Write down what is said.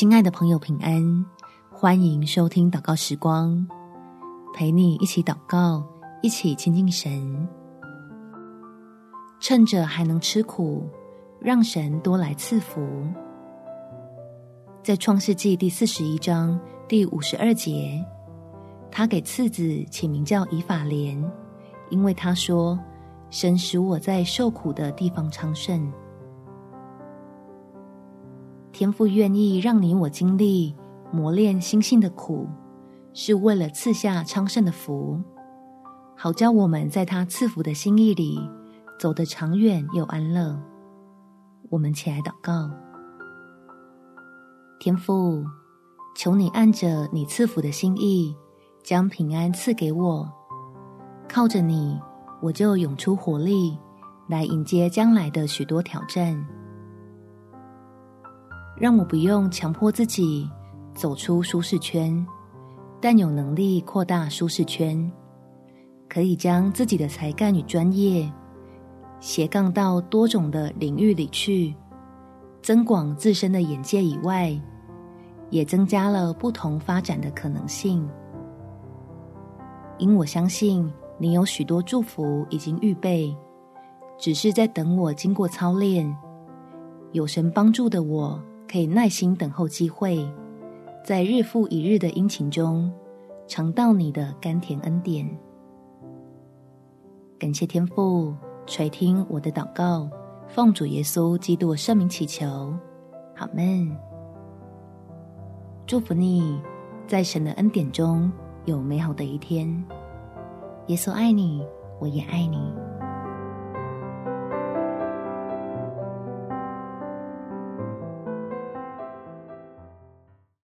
亲爱的朋友，平安！欢迎收听祷告时光，陪你一起祷告，一起亲近神。趁着还能吃苦，让神多来赐福。在创世纪第四十一章第五十二节，他给次子起名叫以法莲，因为他说：“神使我在受苦的地方昌盛。”天父愿意让你我经历磨练心性的苦，是为了赐下昌盛的福，好叫我们在他赐福的心意里走得长远又安乐。我们起来祷告，天父，求你按着你赐福的心意，将平安赐给我。靠着你，我就涌出活力，来迎接将来的许多挑战。让我不用强迫自己走出舒适圈，但有能力扩大舒适圈，可以将自己的才干与专业斜杠到多种的领域里去，增广自身的眼界以外，也增加了不同发展的可能性。因我相信你有许多祝福已经预备，只是在等我经过操练，有神帮助的我。可以耐心等候机会，在日复一日的殷勤中，尝到你的甘甜恩典。感谢天父垂听我的祷告，奉主耶稣基督圣名祈求，好们。祝福你，在神的恩典中有美好的一天。耶稣爱你，我也爱你。